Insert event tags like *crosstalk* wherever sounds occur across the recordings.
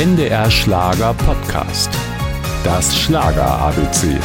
NDR Schlager Podcast. Das Schlager ABC.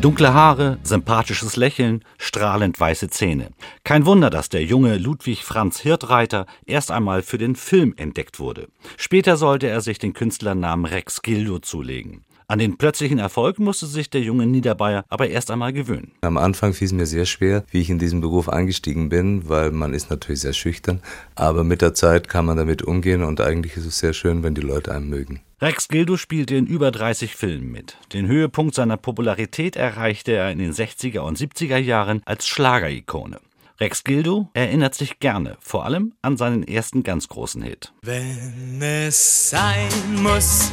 Dunkle Haare, sympathisches Lächeln, strahlend weiße Zähne. Kein Wunder, dass der junge Ludwig Franz Hirtreiter erst einmal für den Film entdeckt wurde. Später sollte er sich den Künstlernamen Rex Gildo zulegen. An den plötzlichen Erfolg musste sich der junge Niederbayer aber erst einmal gewöhnen. Am Anfang fiel es mir sehr schwer, wie ich in diesen Beruf eingestiegen bin, weil man ist natürlich sehr schüchtern, aber mit der Zeit kann man damit umgehen und eigentlich ist es sehr schön, wenn die Leute einen mögen. Rex Gildo spielte in über 30 Filmen mit. Den Höhepunkt seiner Popularität erreichte er in den 60er und 70er Jahren als Schlagerikone. Rex Gildo erinnert sich gerne, vor allem an seinen ersten ganz großen Hit. Wenn es sein muss,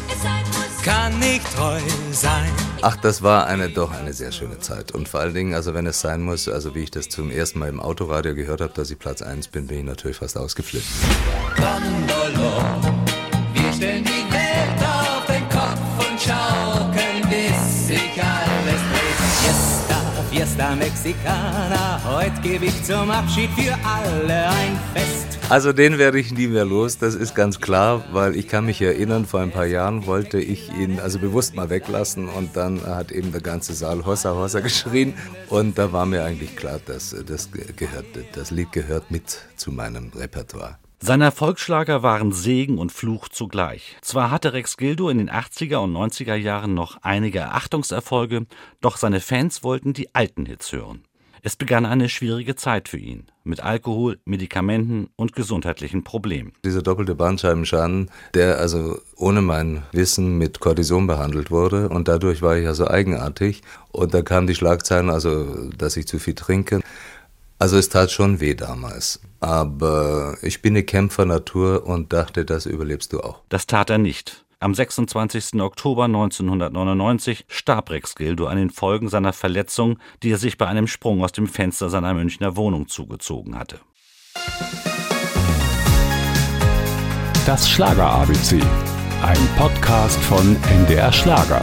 kann ich treu sein. Ach, das war eine doch eine sehr schöne Zeit. Und vor allen Dingen, also wenn es sein muss, also wie ich das zum ersten Mal im Autoradio gehört habe, dass ich Platz 1 bin, bin ich natürlich fast ausgeflippt. Gondolo, wir stellen die Welt auf den Kopf und schaukeln, bis sich alles dreht. Fiesta, Mexicana, heute gebe ich zum Abschied für alle ein Fest. Also den werde ich nie mehr los, das ist ganz klar, weil ich kann mich erinnern, vor ein paar Jahren wollte ich ihn also bewusst mal weglassen und dann hat eben der ganze Saal Hossa Hossa *laughs* geschrien und da war mir eigentlich klar, dass das gehört, das Lied gehört mit zu meinem Repertoire. Seine Erfolgsschlager waren Segen und Fluch zugleich. Zwar hatte Rex Gildo in den 80er und 90er Jahren noch einige Achtungserfolge, doch seine Fans wollten die alten Hits hören. Es begann eine schwierige Zeit für ihn, mit Alkohol, Medikamenten und gesundheitlichen Problemen. Dieser doppelte Bandscheibenschaden, der also ohne mein Wissen mit Cortison behandelt wurde und dadurch war ich also eigenartig und da kamen die Schlagzeilen, also dass ich zu viel trinke. Also es tat schon weh damals, aber ich bin eine Kämpfernatur und dachte, das überlebst du auch. Das tat er nicht. Am 26. Oktober 1999 starb Rex Gildo an den Folgen seiner Verletzung, die er sich bei einem Sprung aus dem Fenster seiner Münchner Wohnung zugezogen hatte. Das Schlager ABC. Ein Podcast von NDR Schlager.